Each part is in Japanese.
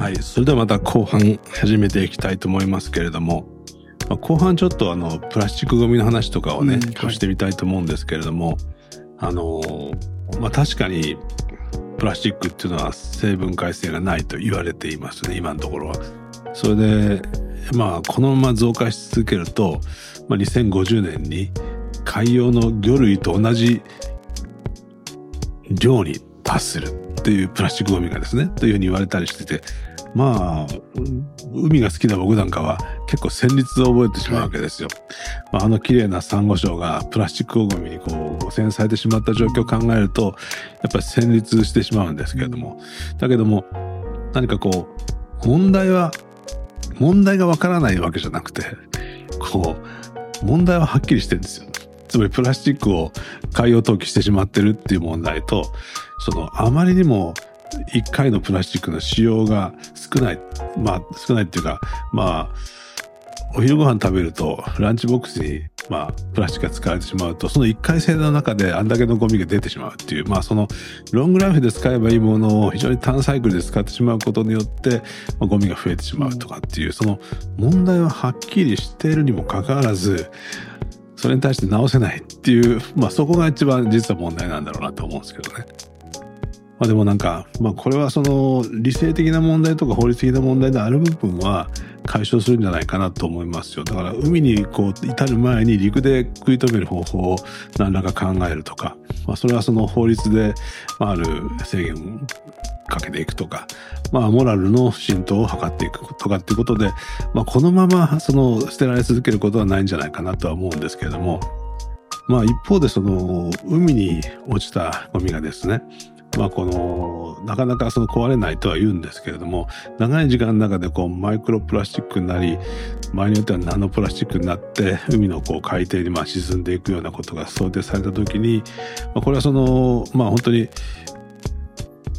はい。それではまた後半始めていきたいと思いますけれども、まあ、後半ちょっとあの、プラスチックゴミの話とかをね、うんはいしてみたいと思うんですけれども、あの、まあ、確かに、プラスチックっていうのは成分解性がないと言われていますね、今のところは。それで、まあ、このまま増加し続けると、まあ、2050年に海洋の魚類と同じ量に達するっていうプラスチックゴミがですね、というふうに言われたりしてて、まあ、海が好きな僕なんかは結構旋律を覚えてしまうわけですよ。まあ、あの綺麗なサンゴ礁がプラスチックゴミにこう汚染されてしまった状況を考えると、やっぱり旋律してしまうんですけれども。だけども、何かこう、問題は、問題がわからないわけじゃなくて、こう、問題ははっきりしてるんですよ。つまりプラスチックを海洋投棄してしまってるっていう問題と、そのあまりにも1回のプラスチックの使用が少ない。まあ少ないっていうか、まあ、お昼ご飯食べるとランチボックスに、まあ、プラスチックが使われてしまうと、その1回性の中であんだけのゴミが出てしまうっていう、まあそのロングライフで使えばいいものを非常に単サイクルで使ってしまうことによって、まあ、ゴミが増えてしまうとかっていう、その問題ははっきりしているにもかかわらず、それに対して直せないっていう、まあそこが一番実は問題なんだろうなと思うんですけどね。まあでもなんか、まあこれはその理性的な問題とか法律的な問題である部分は解消するんじゃないかなと思いますよ。だから海にこう至る前に陸で食い止める方法を何らか考えるとか、まあそれはその法律であある制限をかけていくとか、まあモラルの浸透を図っていくとかっていうことで、まあこのままその捨てられ続けることはないんじゃないかなとは思うんですけれども、まあ一方でその海に落ちたゴミがですね、まあこの、なかなかその壊れないとは言うんですけれども、長い時間の中でこうマイクロプラスチックになり、場合によってはナノプラスチックになって、海のこう海底にまあ沈んでいくようなことが想定された時に、まあこれはその、まあ本当に、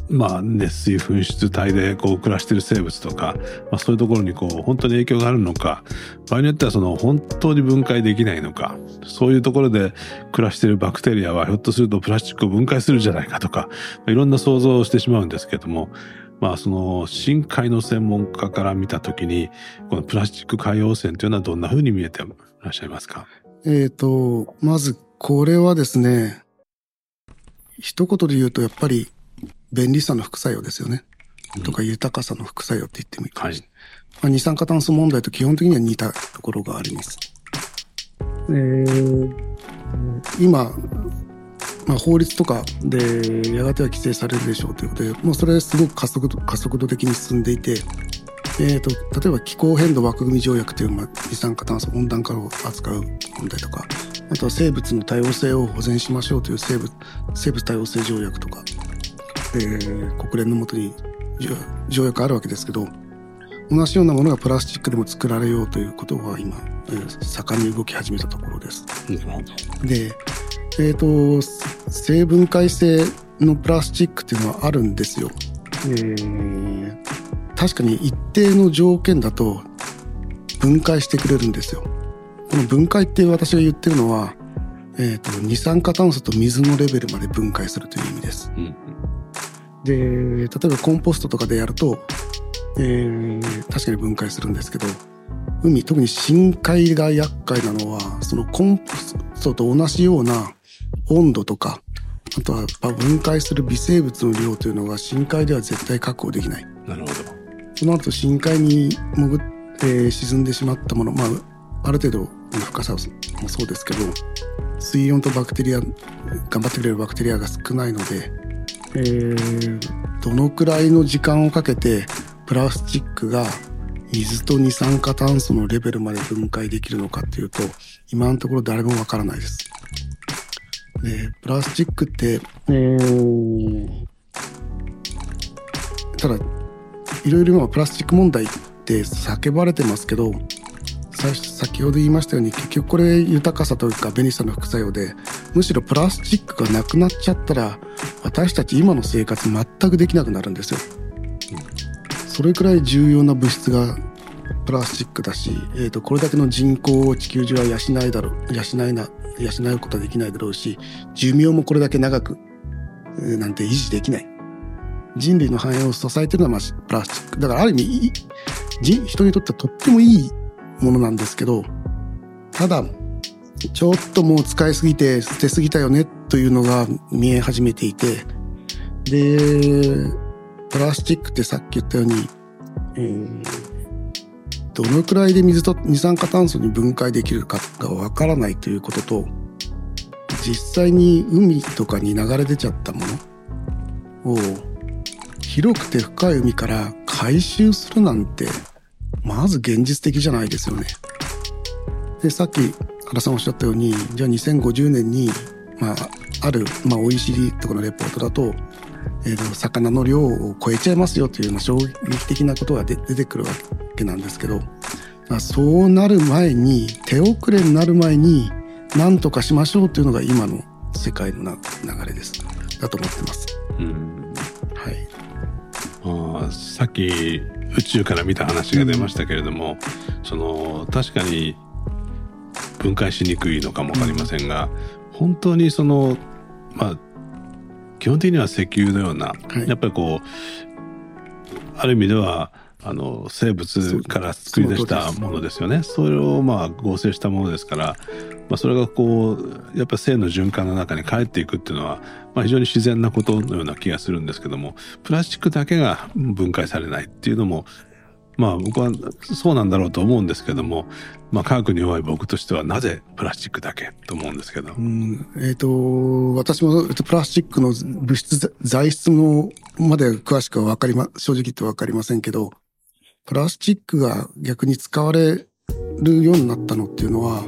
まあ熱水噴出体でこう暮らしている生物とか、まあそういうところにこう本当に影響があるのか、場合によってはその本当に分解できないのか、そういうところで暮らしているバクテリアはひょっとするとプラスチックを分解するじゃないかとか、まあいろんな想像をしてしまうんですけども、まあその深海の専門家から見たときに、このプラスチック海洋汚染というのはどんな風に見えていらっしゃいますか？えっ、と、まずこれはですね、一言で言うとやっぱり便利さの副作用ですよね。とか豊かさの副作用って言ってもいいかもしれない。まあ、二酸化炭素問題と基本的には似たところがあります。えー今、まあ、法律とかでやがては規制されるでしょうということで、もうそれすごく加速度加速度的に進んでいて、えー、と例えば気候変動枠組み条約という、まあ、二酸化炭素温暖化を扱う問題とかあとは生物の多様性を保全しましょうという生物生物多様性条約とか、えー国連のもとに条条約あるわけですけど同じようなものがプラスチックでも作られようということが今、えー盛んに動き始めたところです。で、えっ、と、生分解性のプラスチックっていうのはあるんですよ。えー確かに一定の条件だと分解してくれるんですよ。この分解って私が言ってるのは、えっ、と、二酸化炭素と水のレベルまで分解するという意味です。うんで、例えばコンポストとかでやると、えー確かに分解するんですけど、海、特に深海が厄介なのは、そのコンポストと同じような温度とか、あとは分解する微生物の量というのが深海では絶対確保できない。なるほど。その後深海に潜っ、えー沈んでしまったもの、まあ、ある程度の深さもそうですけど、水温とバクテリア、頑張ってくれるバクテリアが少ないので、えーどのくらいの時間をかけてプラスチックが水と二酸化炭素のレベルまで分解できるのかっていうと、今のところ誰もわからないです。で、プラスチックって、えーただ、いろいろ今プラスチック問題って叫ばれてますけど、先ほど言いましたように結局これ豊かさというか便利さの副作用でむしろプラスチックがなくなっちゃったら私たち今の生活全くできなくなるんですよ。それくらい重要な物質がプラスチックだし、えー、とこれだけの人口を地球上は養いだろう養いな養うことはできないだろうし寿命もこれだけ長く、えーなんて維持できない。人類の繁栄を支えてるのはまプラスチック。だからある意味人にとってはとってもいいものなんですけど、ただ、ちょっともう使いすぎて捨てすぎたよねというのが見え始めていて、で、プラスチックってさっき言ったように、えー、どのくらいで水と二酸化炭素に分解できるかがわからないということと、実際に海とかに流れ出ちゃったものを広くて深い海から回収するなんてまず現実的じゃないですよね。でさっき原さんおっしゃったようにじゃあ2050年に、まあ、ある、まあ、OECD とかのレポートだと,、えー、と魚の量を超えちゃいますよという、まあ、衝撃的なことが出てくるわけなんですけど、まあ、そうなる前に手遅れになる前に何とかしましょうというのが今の世界の流れですだと思ってます。うんはい、あさっき宇宙から見た話が出ましたけれども、うん、その確かに分解しにくいのかも分かりませんが、本当にそのまあ基本的には石油のような、はい、やっぱりこうある意味ではあの生物から作り出したものですよねそれをまあ合成したものですから、まあ、それがこうやっぱ性の循環の中に帰っていくっていうのは、まあ、非常に自然なことのような気がするんですけどもプラスチックだけが分解されないっていうのもまあ僕はそうなんだろうと思うんですけども、まあ、科学に弱い僕としてはなぜプラスチックだけと思うんですけど。うんえっ、ー、と私もプラスチックの物質材質のまで詳しくは分かりま正直言って分かりませんけどプラスチックが逆に使われるようになったのっていうのは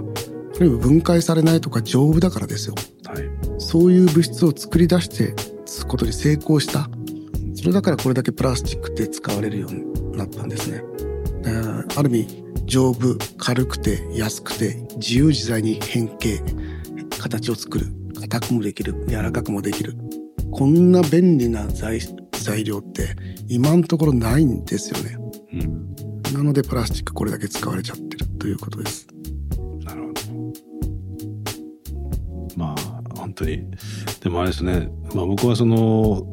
分解されないとか丈夫だからですよ。はい、そういう物質を作り出してことに成功した。それだからこれだけプラスチックって使われるようになったんですね。ある意味丈夫軽くて安くて自由自在に変形形を作る硬くもできる柔らかくもできるこんな便利な材料って今のところないんですよね。うん、なのでプラスチックこれだけ使われちゃってるということです。なるほど。まあ本当にでもあれですね、まあ、僕はその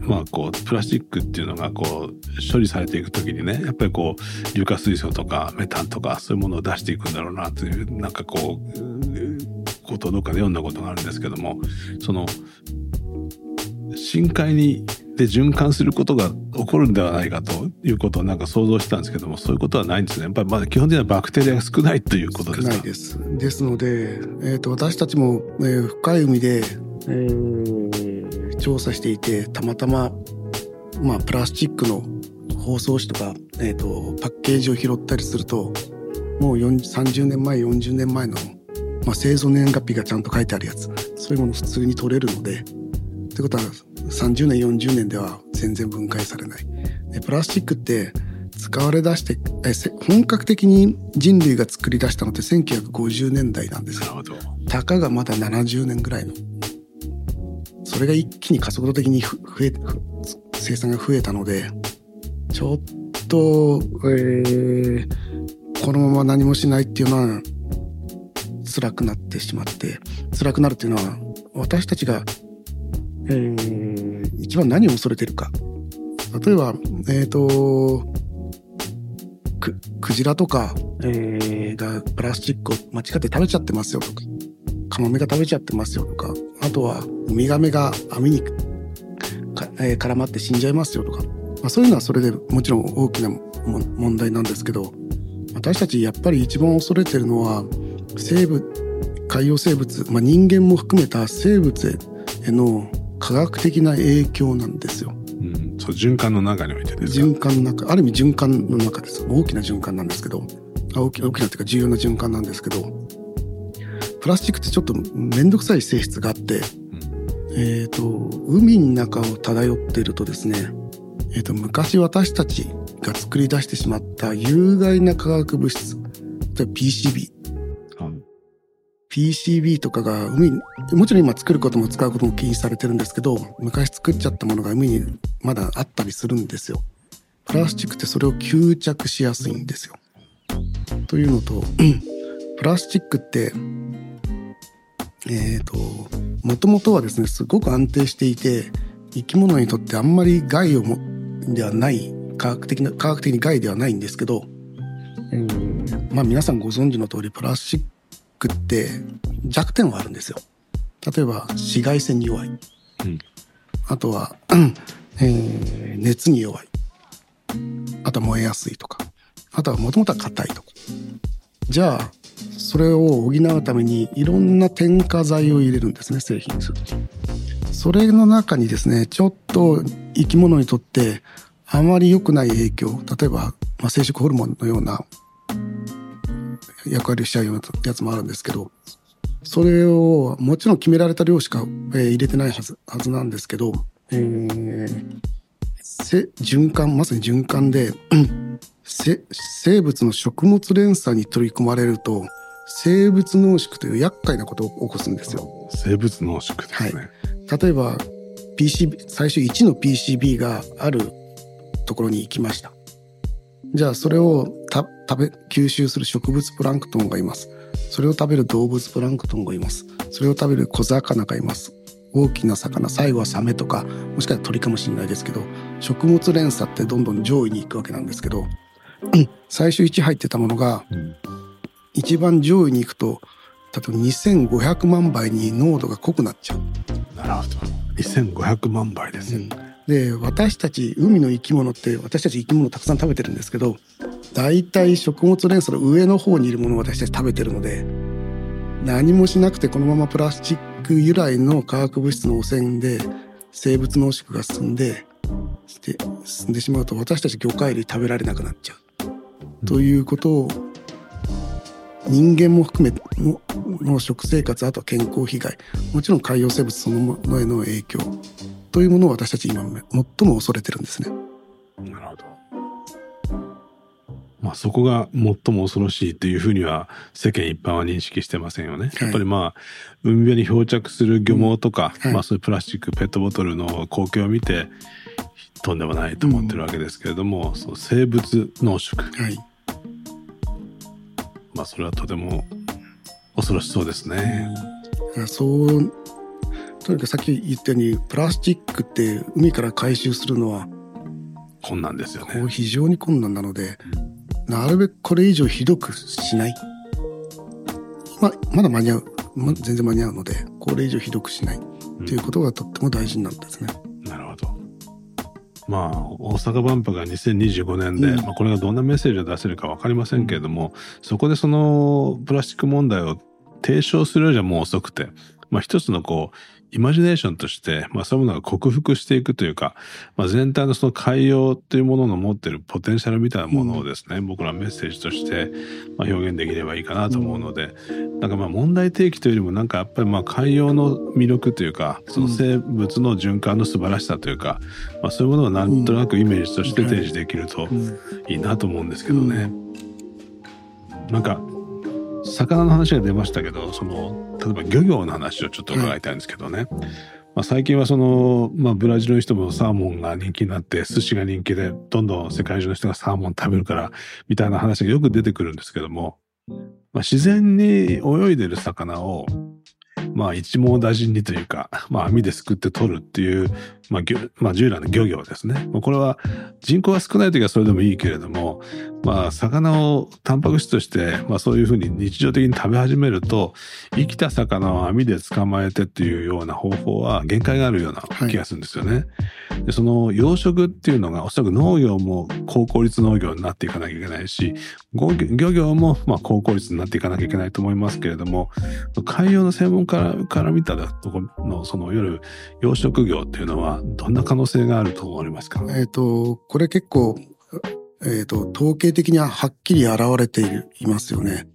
まあこうプラスチックっていうのがこう処理されていく時にねやっぱりこう硫化水素とかメタンとかそういうものを出していくんだろうなというなんかこうことどっかで読んだことがあるんですけどもその深海にで循環することが起こるんではないかということをなんか想像したんですけどもそういうことはないんですね。やっぱりまだ基本的にはバクテリアが少ないということですか？少ないです。ですので、えーと、私たちも、えー、深い海で、えー、調査していてたまたま、まあ、プラスチックの包装紙とか、えーと、パッケージを拾ったりするともう30年前40年前の、まあ、製造年月日がちゃんと書いてあるやつそういうもの普通に取れるのでってことは30年40年では全然分解されない。でプラスチックって使われ出して本格的に人類が作り出したのって1950年代なんですよ。たかがまだ70年ぐらいの。それが一気に加速度的に増え生産が増えたのでちょっと、えー、このまま何もしないっていうのは辛くなってしまって。辛くなるっていうのは私たちがえー、一番何を恐れてるか。例えば、えっ、ー、と、ククジラとか、えー、がプラスチックを間違って食べちゃってますよとか、カモメが食べちゃってますよとか、あとはウミガメが網にか、えー、絡まって死んじゃいますよとか、まあ、そういうのはそれでもちろん大きな問題なんですけど、私たちやっぱり一番恐れてるのは、生物、海洋生物、まあ、人間も含めた生物への科学的な影響なんですよ。うん、そう循環の中においてです循環の中ある意味循環の中です。大きな循環なんですけど。大き大きなっていうか重要な循環なんですけど。プラスチックってちょっと面倒くさい性質があって、うん、えっ、ー、と海の中を漂っているとですね、えーと昔私たちが作り出してしまった有害な化学物質 PCB PCB とかが海にもちろん今作ることも使うことも禁止されてるんですけど昔作っちゃったものが海にまだあったりするんですよ。プラスチックってそれを吸着しやすいんですよ。というのとプラスチックってえっ、ー、ともともとはですねすごく安定していて生き物にとってあんまり害をもではない科学的な科学的に害ではないんですけど、まあ皆さんご存知の通りプラスチックって弱点はあるんですよ。例えば紫外線に弱い、うん。あとは、えー熱に弱い。あとは燃えやすいとか。あとはもともとは硬いとか。じゃあそれを補うためにいろんな添加剤を入れるんですね製品にするとそれの中にですねちょっと生き物にとってあまり良くない影響。例えば、まあ、生殖ホルモンのような役割をしちゃうようなやつもあるんですけどそれをもちろん決められた量しか、えー入れてないはずはずなんですけど、えーせ循環まさに循環でうん せ生物の食物連鎖に取り込まれると生物濃縮という厄介なことを起こすんですよ。生物濃縮ですね。例えば PCB 最初1の PCB があるところに行きましたじゃあそれをた食べ吸収する植物プランクトンがいます。それを食べる動物プランクトンがいます。それを食べる小魚がいます。大きな魚最後はサメとかもしかしたら鳥かもしれないですけど食物連鎖ってどんどん上位に行くわけなんですけどうん 最初1入ってたものがうん一番上位に行くと例えば2500万倍に濃度が濃くなっちゃう。なるほど。2500万倍ですよ。で私たち海の生き物って私たち生き物たくさん食べてるんですけど大体食物連鎖の上の方にいるものを私たち食べてるので何もしなくてこのままプラスチック由来の化学物質の汚染で生物濃縮が進んで進んでしまうと私たち魚介類食べられなくなっちゃう、ということを人間も含めのの食生活あとは健康被害もちろん海洋生物そのものへの影響というものを私たち今最も恐れてるんですね。まあそこが最も恐ろしいというふうには世間一般は認識してませんよね。はい。やっぱりまあ海辺に漂着する漁網とか、はい。まあそういうプラスチックペットボトルの光景を見てとんでもないと思ってるわけですけれども、その生物濃縮。はい、まあそれはとても恐ろしそうですね。だからそうとにかくさっき言ったようにプラスチックって海から回収するのは困難ですよね。非常に困難なのでなるべくこれ以上ひどくしない、ままだ間に合う、ま、全然間に合うのでこれ以上ひどくしない。っていうことがとっても大事なんですね。なるほど。まあ大阪万博が2025年で、うん。まあ、これがどんなメッセージを出せるか分かりませんけれども、そこでそのプラスチック問題を提唱するようじゃもう遅くて、まあ、一つのこうイマジネーションとして、まあ、そういうものが克服していくというか、まあ、全体のその海洋というものの持っているポテンシャルみたいなものをですね、僕らはメッセージとして、まあ、表現できればいいかなと思うので、なんかまあ問題提起というよりもなんかやっぱりまあ海洋の魅力というかその生物の循環の素晴らしさというか、まあ、そういうものをなんとなくイメージとして提示できるといいなと思うんですけどね。なんか魚の話が出ましたけどその例えば漁業の話をちょっと伺いたいんですけどね。まあ、最近はその、まあ、ブラジルの人もサーモンが人気になって寿司が人気でどんどん世界中の人がサーモン食べるからみたいな話がよく出てくるんですけども、まあ、自然に泳いでる魚をまあ一網打尽にというか、まあ網ですくって取るっていう、まあ漁まあ従来の漁業ですね。まあこれは人口が少ない時はそれでもいいけれども、まあ魚をタンパク質として、まあそういうふうに日常的に食べ始めると、生きた魚を網で捕まえてっていうような方法は限界があるような気がするんですよね。でその養殖っていうのがおそらく農業も高効率農業になっていかなきゃいけないし、漁漁業もまあ高効率になっていかなきゃいけないと思いますけれども、海洋の専門家から見たところのそのいわゆる養殖業っていうのはどんな可能性があると思われますか？えっ、とこれ結構、えっと統計的にははっきり現れているいますよね。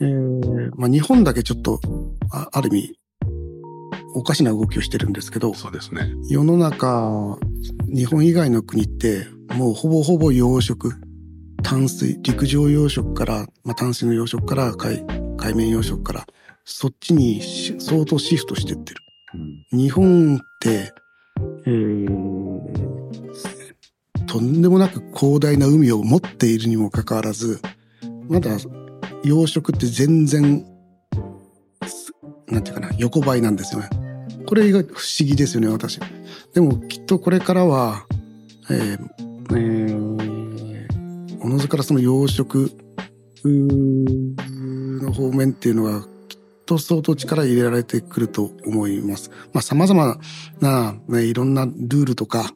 えーまあ、日本だけちょっとあある意味おかしな動きをしてるんですけどそうですね。世の中日本以外の国ってもうほぼほぼ養殖淡水陸上養殖から、まあ、淡水の養殖から海海面養殖からそっちにし相当シフトしてってる。うん日本って、えーとんでもなく広大な海を持っているにもかかわらずまだ養殖って全然すなんていうかな横ばいなんですよね。これが不思議ですよね、私。でもきっとこれからは、えー、えー、おのずからその養殖の方面っていうのがと相当力入れられてくると思います。まあ様々な、ね、いろんなルールとか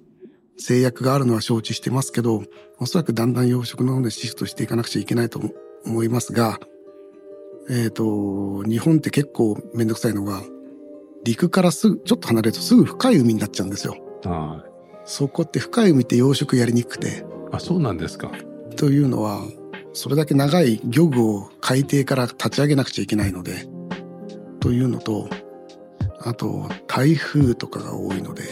制約があるのは承知してますけど、おそらくだんだん養殖の方でシフトしていかなくちゃいけないと思いますが、えっ、ー、と、日本って結構めんどくさいのが、陸からすぐ、ちょっと離れるとすぐ深い海になっちゃうんですよ。はい。そこって深い海って養殖やりにくくて。あ、そうなんですか。というのは、それだけ長い漁具を海底から立ち上げなくちゃいけないので、というのと、あと、台風とかが多いので、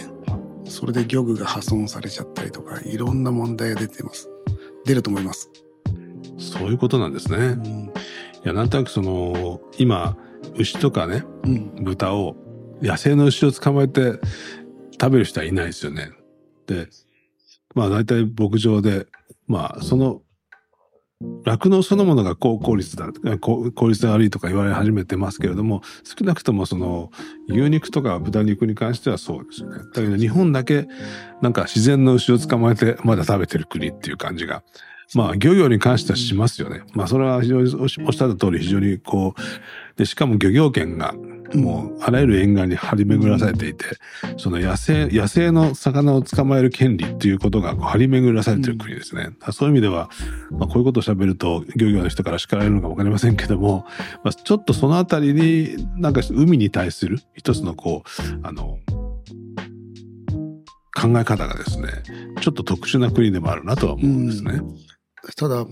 それで漁具が破損されちゃったりとか、いろんな問題が出てます。出ると思います。そういうことなんですね。うん、いや、なんとなくその、今、牛とかね、うん、豚を、野生の牛を捕まえて食べる人はいないですよね。で、まあ大体牧場で、まあその酪農そのものが高効率だ、効率が悪いとか言われ始めてますけれども、少なくともその牛肉とか豚肉に関してはそうですよね。だけど日本だけなんか自然の牛を捕まえてまだ食べてる国っていう感じが、まあ漁業に関してはしますよね。まあそれは非常におっしゃった通り非常にこう、で、しかも漁業権がもうあらゆる沿岸に張り巡らされていて、その野生、野生の魚を捕まえる権利っていうことがこう張り巡らされてる国ですね。うん、そういう意味では、まあ、こういうことを喋ると漁業の人から叱られるのかわかりませんけども、まあ、ちょっとそのあたりになんか海に対する一つのこう、あの、考え方がですね、ちょっと特殊な国でもあるなとは思うんですね。うん、ただ、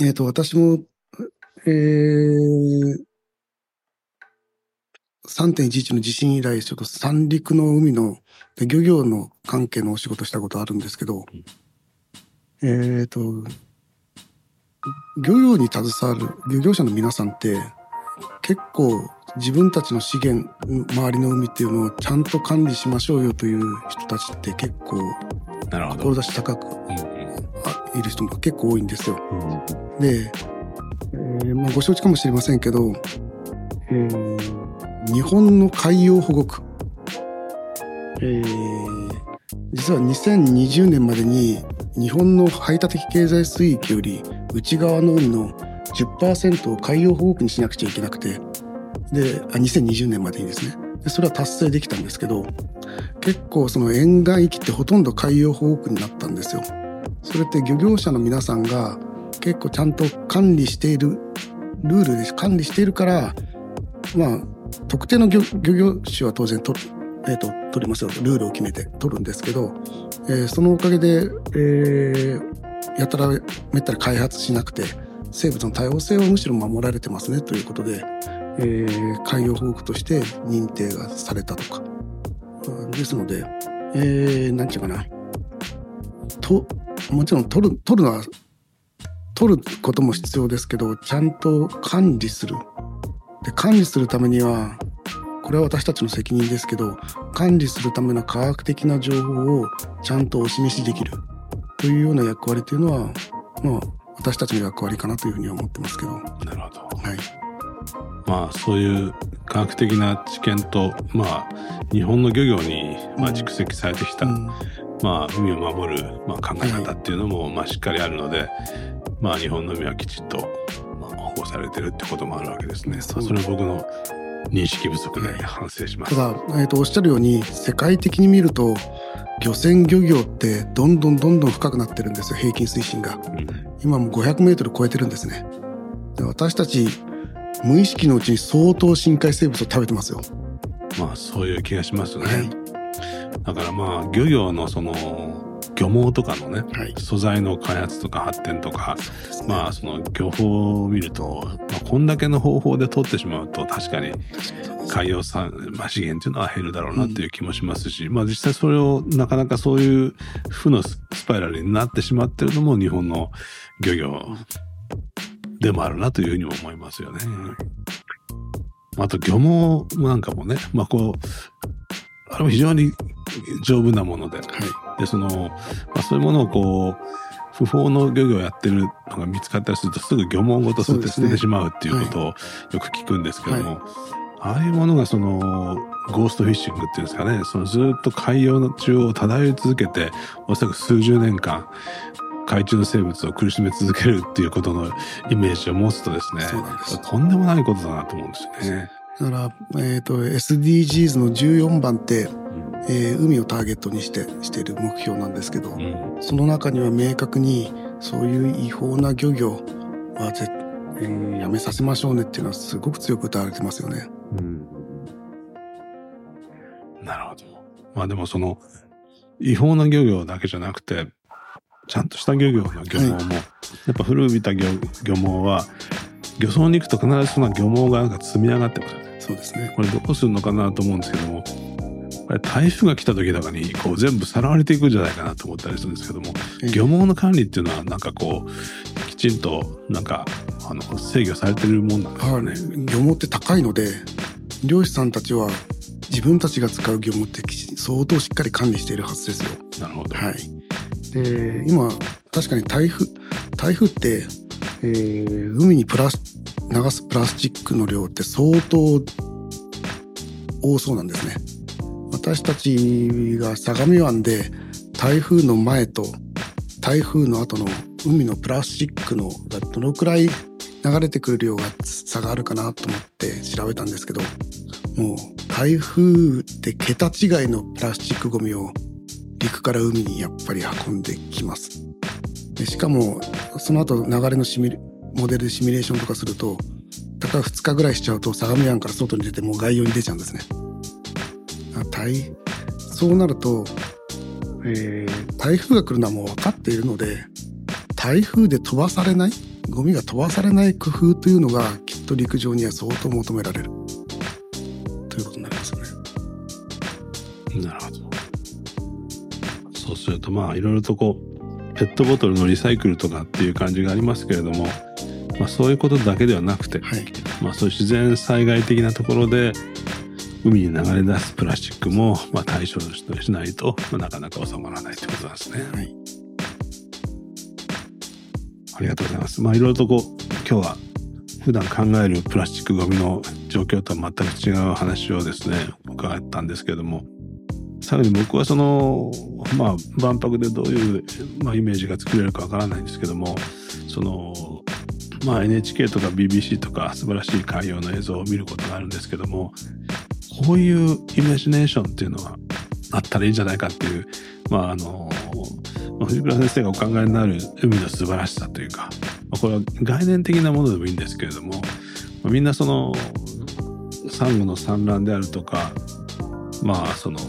えっ、ー、と、私も、えー、3.11の地震以来、ちょっと三陸の海の漁業の関係のお仕事したことあるんですけど、えっ、ー、と、漁業に携わる漁業者の皆さんって結構自分たちの資源、周りの海っていうのをちゃんと管理しましょうよという人たちって結構、志高く、いる人も結構多いんですよ。で、えーまあ、ご承知かもしれませんけど、えー日本の海洋保護区、えー、実は2020年までに日本の排他的経済水域より内側の海の10%を海洋保護区にしなくちゃいけなくてであ2020年までにですねでそれは達成できたんですけど結構その沿岸域ってほとんど海洋保護区になったんですよ。それって漁業者の皆さんが結構ちゃんと管理しているルールで管理しているからまあ特定の漁業種は当然取、えーと、取りますよルールを決めて取るんですけど、えー、そのおかげで、えー、やたらめったら開発しなくて生物の多様性をむしろ守られてますねということで、えー、海洋保護区として認定がされたとか。ですので、えー、なんていうかな。と、もちろん取る、取るのは、取ることも必要ですけど、ちゃんと管理する。で管理するためにはこれは私たちの責任ですけど管理するための科学的な情報をちゃんとお示しできるというような役割というのはまあ私たちの役割かなというふうには思ってますけど。なるほど。はい。まあそういう科学的な知見と、まあ日本の漁業に、まあ、蓄積されてきた、うん、まあ海を守る、まあ、考え方っていうのも、まあしっかりあるので、まあ日本の海はきちっと保されてるってこともあるわけですね。それは僕の認識不足で反省します。ただ、えーと、おっしゃるように世界的に見ると漁船漁業ってどんどんどんどん深くなってるんですよ平均水深が、うん、今も500メートル超えてるんですね。で私たち無意識のうちに相当深海生物を食べてますよ。まあそういう気がしますね、はい、だからまあ漁業のその漁網とかのね、はい、素材の開発とか発展とか、ね、まあその漁法を見ると、まあ、こんだけの方法で取ってしまうと確かに海洋産、まあ、資源っていうのは減るだろうなっていう気もしますし、うん、まあ実際それをなかなかそういう負のスパイラルになってしまってるのも日本の漁業でもあるなというふうにも思いますよね。あと漁網なんかもね、まあこう、あれも非常に丈夫なもので、はい、で、その、まあ、そういうものをこう、不法の漁業をやってるのが見つかったりするとすぐ漁網ごと吸って捨ててしまうっていうことをよく聞くんですけども、はい、ああいうものがそのゴーストフィッシングっていうんですかね。そのずっと海洋の中を漂い続けておそらく数十年間海中の生物を苦しめ続けるっていうことのイメージを持つとですねそうなんです。とんでもないことだなと思うんですよね。だから、えっ、と、SDGs の14番って、うんえー海をターゲットにして、している目標なんですけど、うんその中には明確に、そういう違法な漁業はぜ、えーやめさせましょうねっていうのはすごく強く歌われてますよね。なるほど。まあでもその違法な漁業だけじゃなくてちゃんとした漁業の漁網も、やっぱ古びた漁漁網は漁村に行くと必ずその漁網がなんか積み上がってますよね。そうですね。これどうするのかなと思うんですけどもこれ台風が来た時とかにこう全部さらわれていくんじゃないかなと思ったりするんですけどもえー漁網の管理っていうのはなんかこうきちんとなんかあの制御されてるもんなんですはよね。い、漁網って高いので漁師さんたちは自分たちが使う漁網って相当しっかり管理しているはずですよ。なるほど。はい。で今確かに台風台風って、えー海にプラス流すプラスチックの量って相当多そうなんですね。私たちが相模湾で台風の前と台風の後の海のプラスチックのがどのくらい流れてくる量が差があるかなと思って調べたんですけどもう台風って桁違いのプラスチックゴミを陸から海にやっぱり運んできます。でしかもその後流れのシミュモデルでシミュレーションとかするとたか2日ぐらいしちゃうと相模湾から外に出てもう外洋に出ちゃうんですね。あ台そうなると、えー台風が来るのはもう分かっているので台風で飛ばされないゴミが飛ばされない工夫というのがきっと陸上には相当求められるということになりますよね。なるほど。そうするとまあいろいろとこうペットボトルのリサイクルとかっていう感じがありますけれども、まあ、そういうことだけではなくて、はい、まあ、そういう自然災害的なところで海に流れ出すプラスチックもまあ対処しないと、まあ、なかなか収まらないということなんですね。はいありがとうございます。まあいろいろとこう今日は普段考えるプラスチックゴミの状況とは全く違う話をですね伺ったんですけれどもさらに僕はそのまあ万博でどういう、まあ、イメージが作れるかわからないんですけどもそのまあ NHK とか BBC とか素晴らしい海洋の映像を見ることがあるんですけどもこういうイメージネーションっていうのはあったらいいんじゃないかっていうまああの藤倉先生がお考えになる海の素晴らしさというか、ま、これは概念的なものでもいいんですけれども、まみんなそのサンゴの産卵であるとかまあその、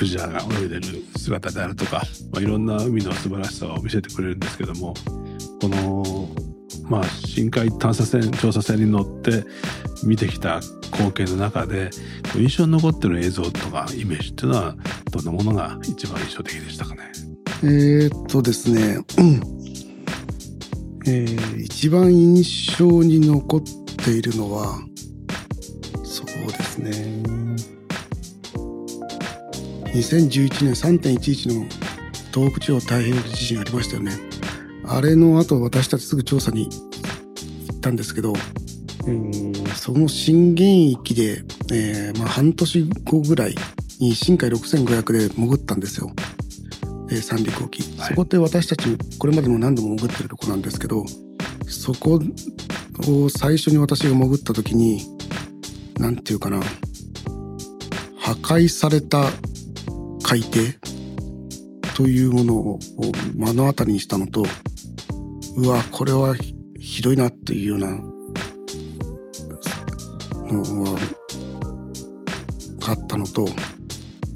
クジラが泳いでる姿であるとか、まあ、いろんな海の素晴らしさを見せてくれるんですけどもこのまあ深海探査船調査船に乗って見てきた光景の中で印象に残ってる映像とかイメージっていうのはどんなものが一番印象的でしたかね？えーっとですね、うんえー一番印象に残っているのはそうですね2011年3.11の東北地方太平洋地震ありましたよね。あれの後私たちすぐ調査に行ったんですけど、えーその震源域で、えーまあ、半年後ぐらいに深海6500で潜ったんですよ。えー三陸沖、はい。そこって私たちこれまでも何度も潜ってるとこなんですけどそこを最初に私が潜った時に何て言うかな破壊された海底というものを目の当たりにしたのとうわこれはひどいなっていうようなのはあったのと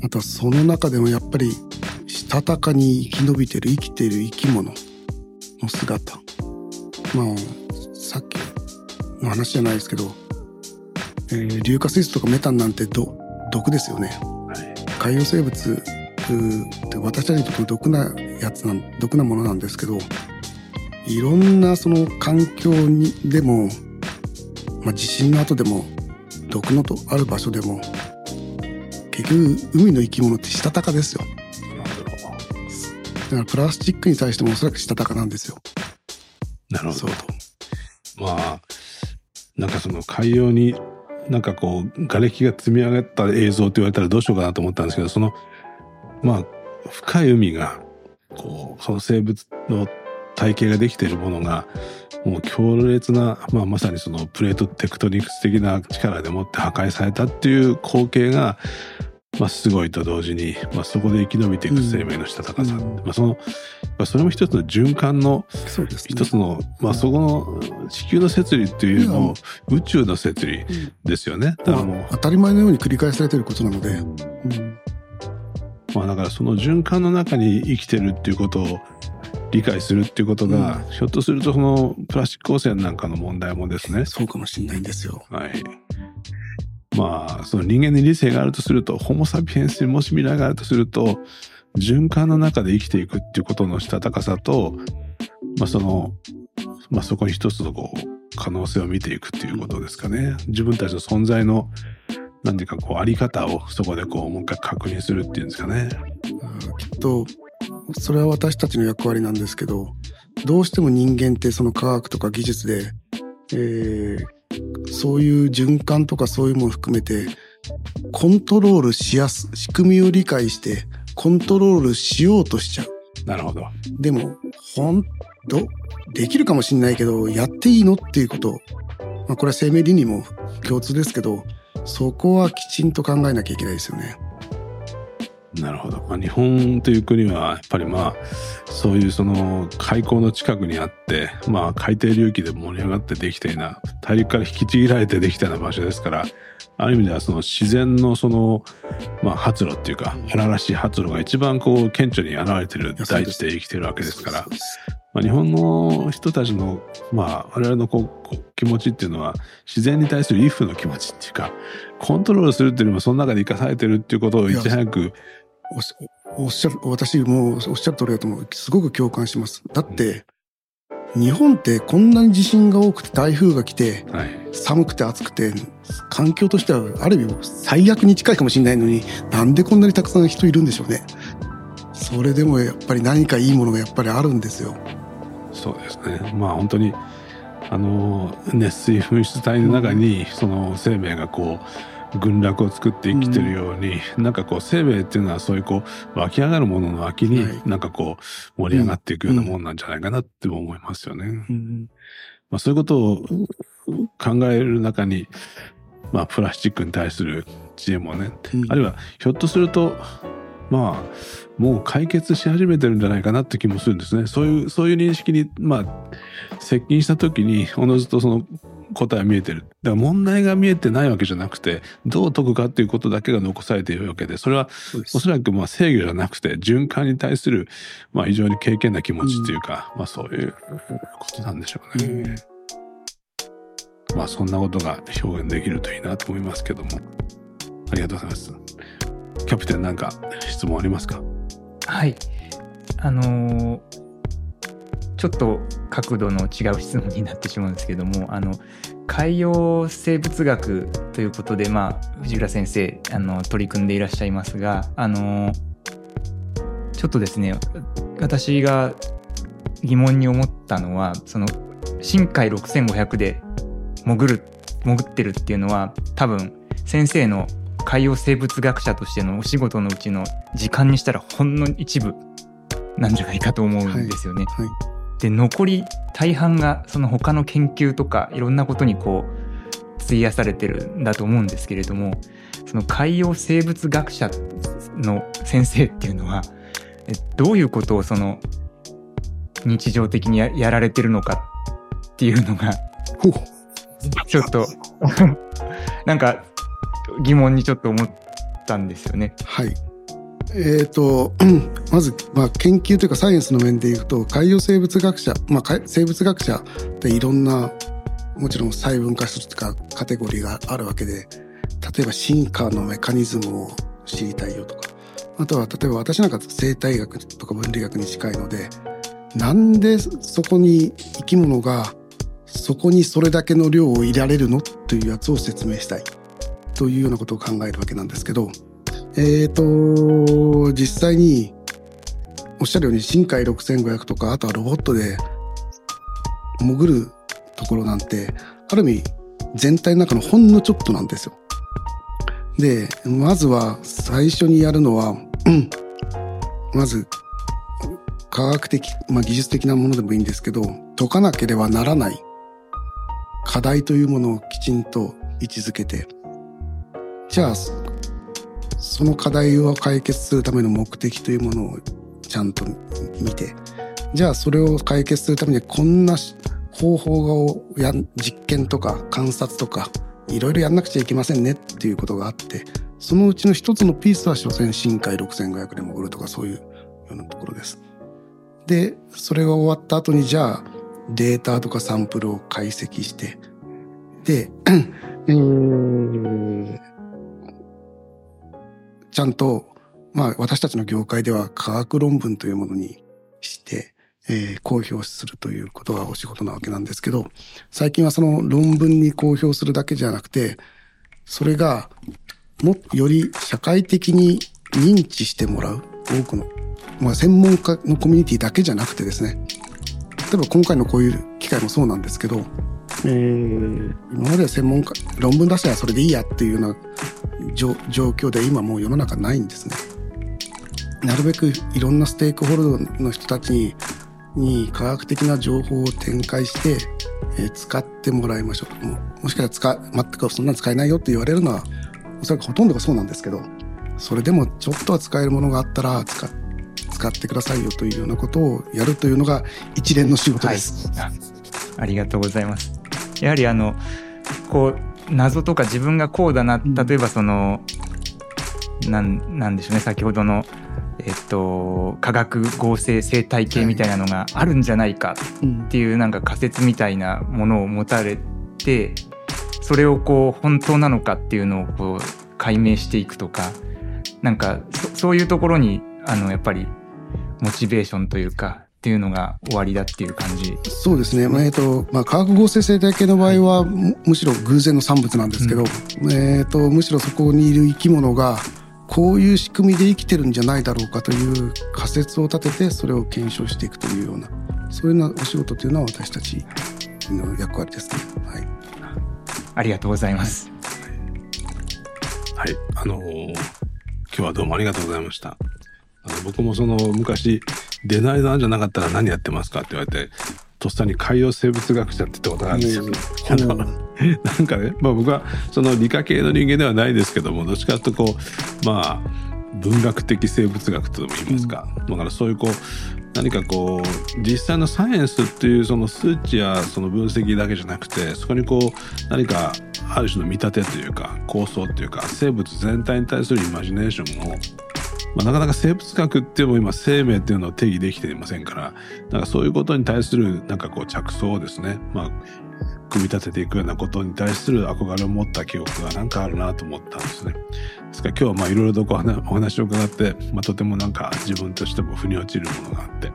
あとその中でもやっぱりしたたかに生き延びてる生きてる生き物の姿。まあさっきの話じゃないですけど、えー硫化水素とかメタンなんて毒ですよね。海洋生物って私たちにとって毒なやつなん毒なものなんですけどいろんなその環境にでも、まあ、地震の後でも毒のとある場所でも結局海の生き物ってしたたかですよなるほだからプラスチックに対してもおそらくしたたかなんですよど。なるほど。まあなんかその海洋になんかこう瓦礫が積み上がった映像って言われたらどうしようかなと思ったんですけどそのまあ深い海がこうその生物の体系ができているものがもう強烈な、まあ、まさにそのプレートテクトニクス的な力でもって破壊されたっていう光景が、まあ、すごいと同時に、まあ、そこで生き延びていく生命のしたたかさ、うん、まあ、その、まあ、それも一つの循環の一つの、ね、まあ、そこの地球の摂理っていうの宇宙の摂理ですよね。だからもう、当たり前のように繰り返されてることなので。うんまあだからその循環の中に生きてるっていうことを理解するっていうことが、うん、ひょっとするとそのプラスチック汚染なんかの問題もですね。そうかもしれないんですよ。はい。まあ、その人間に理性があるとすると、ホモ・サピエンスにもし未来があるとすると、循環の中で生きていくっていうことのしたたかさと、まあその、まあそこに一つのこう、可能性を見ていくっていうことですかね。自分たちの存在の、なんていうかこう、あり方をそこでこう、もう一回確認するっていうんですかね。きっと、それは私たちの役割なんですけど、どうしても人間ってその科学とか技術で、えー、そういう循環とかそういうものを含めて、コントロールしやす、仕組みを理解して、コントロールしようとしちゃう。なるほど。でも、ほんと、できるかもしんないけど、やっていいのっていうこと。まあ、これは生命倫理も共通ですけど、そこはきちんと考えなきゃいけないですよね。なるほど。まあ、日本という国はやっぱりまあそういうその海溝の近くにあってまあ海底流域で盛り上がってできたような大陸から引きちぎられてできたような場所ですからある意味ではその自然のそのまあ発露っていうか荒々しい発露が一番こう顕著に現れてる大地で生きてるわけですから。まあ、日本の人たちの、まあ、我々のこう気持ちっていうのは自然に対する畏怖の気持ちっていうかコントロールするっていうよりもその中で生かされてるっていうことをいち早くおっしゃる、私もおっしゃる通りだと思う。すごく共感します。だって、日本ってこんなに地震が多くて台風が来て、はい、寒くて暑くて、環境としてはある意味最悪に近いかもしれないのに、なんでこんなにたくさん人いるんでしょうね。それでもやっぱり何かいいものがやっぱりあるんですよ。そうですね。まあ本当に、あの、熱水噴出体の中に、その生命がこう、群落を作って生きてるように、うん、なんかこう生命っていうのはそういうこう湧き上がるものの秋になんかこう盛り上がっていくようなもんなんじゃないかなって思いますよね。うん、まあ、そういうことを考える中に、まあ、プラスチックに対する知恵もね、うん、あるいはひょっとするとまあもう解決し始めてるんじゃないかなって気もするんですね。そういうそういう認識にまあ接近した時におのずとその答えは見えてる。だから問題が見えてないわけじゃなくて、どう解くかっていうことだけが残されているわけで、それはおそらくまあ制御じゃなくて、循環に対するまあ非常に敬虔な気持ちっていうか、うん、まあそういうことなんでしょうね。うん、まあそんなことが表現できるといいなと思いますけども。ありがとうございます。キャプテンなんか質問ありますか？はい。あのーちょっと角度の違う質問になってしまうんですけどもあの海洋生物学ということで、まあ、藤浦先生あの取り組んでいらっしゃいますがあのちょっとですね私が疑問に思ったのはその深海6500で潜る潜ってるっていうのは多分先生の海洋生物学者としてのお仕事のうちの時間にしたらほんの一部なんじゃないかと思うんですよね。はいはいで残り大半がその他の研究とかいろんなことにこう費やされてるんだと思うんですけれどもその海洋生物学者の先生っていうのはどういうことをその日常的にやられてるのかっていうのがちょっと なんか疑問にちょっと思ったんですよね。はいえ、ー、と、まず、まあ、研究というかサイエンスの面でいくと、海洋生物学者、まあ、生物学者っていろんな、もちろん細分化するとかカテゴリーがあるわけで、例えば進化のメカニズムを知りたいよとか、あとは例えば私なんか生態学とか分離学に近いので、なんでそこに生き物がそこにそれだけの量を入れられるのというやつを説明したいというようなことを考えるわけなんですけど、えっ、ー、と、実際に、おっしゃるように深海6500とか、あとはロボットで潜るところなんて、ある意味、全体の中のほんのちょっとなんですよ。で、まずは最初にやるのは、まず科学的、まあ、技術的なものでもいいんですけど、解かなければならない課題というものをきちんと位置づけて、じゃあ、その課題を解決するための目的というものをちゃんと見て、じゃあそれを解決するためにこんな方法をや実験とか観察とかいろいろやんなくちゃいけませんねっていうことがあってそのうちの一つのピースは所詮深海6500で潜るとかそういうようなところです。でそれが終わった後にじゃあデータとかサンプルを解析してで、ちゃんとまあ私たちの業界では科学論文というものにしてえー、公表するということがお仕事なわけなんですけど、最近はその論文に公表するだけじゃなくて、それがもより社会的に認知してもらう多くの、まあ、専門家のコミュニティだけじゃなくてですね、例えば今回のこういう機会もそうなんですけど、えー、今までは専門家、論文出したらそれでいいやっていうような状況で今もう世の中ないんですね。なるべくいろんなステークホルダーの人たちにに科学的な情報を展開して、えー、使ってもらいましょうももしかしたら使全くそんなの使えないよって言われるのはおそらくほとんどがそうなんですけどそれでもちょっとは使えるものがあったら使使ってくださいよというようなことをやるというのが一連の仕事です。はい、ありがとうございます。やはりあのこう謎とか自分がこうだな例えばその、うん、なんなんでしょうね先ほどのえっと、化学合成生態系みたいなのがあるんじゃないかっていうなんか仮説みたいなものを持たれてそれをこう本当なのかっていうのをこう解明していくとかなんかそういうところにあのやっぱりモチベーションというかっていうのが終わりだっていう感じ。そうですね、まあえーとまあ、化学合成生態系の場合は、はい、むしろ偶然の産物なんですけど、うん、えーとむしろそこにいる生き物がこういう仕組みで生きてるんじゃないだろうかという仮説を立ててそれを検証していくというようなそういうようなお仕事というのは私たちの役割ですね。はい、ありがとうございます。はい、はい、あのー、今日はどうもありがとうございました。あの僕もその昔デザイナーじゃなかったら何やってますかって言われてとっさに海洋生物学者って言ったことがあるんですよ。なんかね、まあ、僕はその理科系の人間ではないですけどもどっちかというとこうまあ文学的生物学とでも言いますか、うん、だからそういうこう何かこう実際のサイエンスっていうその数値やその分析だけじゃなくてそこにこう何かある種の見立てというか構想というか生物全体に対するイマジネーションをまあ、なかなか生物学っていうのも今生命っていうのを定義できていませんからなんかそういうことに対するなんかこう着想をですね、まあ、組み立てていくようなことに対する憧れを持った記憶がなんかあるなと思ったんですね。ですから今日はまあいろいろとこうお話を伺って、まあ、とてもなんか自分としても腑に落ちるものがあって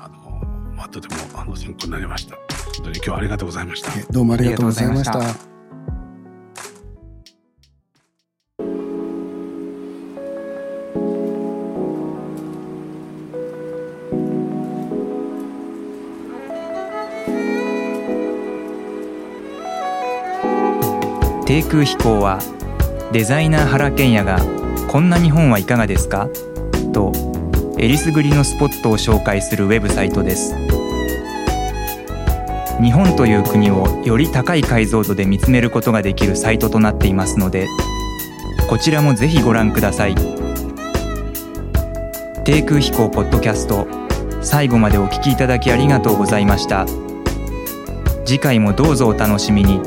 あの、まあ、とてもあの参考になりました。本当に今日はありがとうございました。どうもありがとうございました。低空飛行はデザイナー原賢也が「こんな日本はいかがですか?」とえりすぐりのスポットを紹介するウェブサイトです日本という国をより高い解像度で見つめることができるサイトとなっていますのでこちらもぜひご覧ください低空飛行ポッドキャスト最後までお聞きいただきありがとうございました次回もどうぞお楽しみに。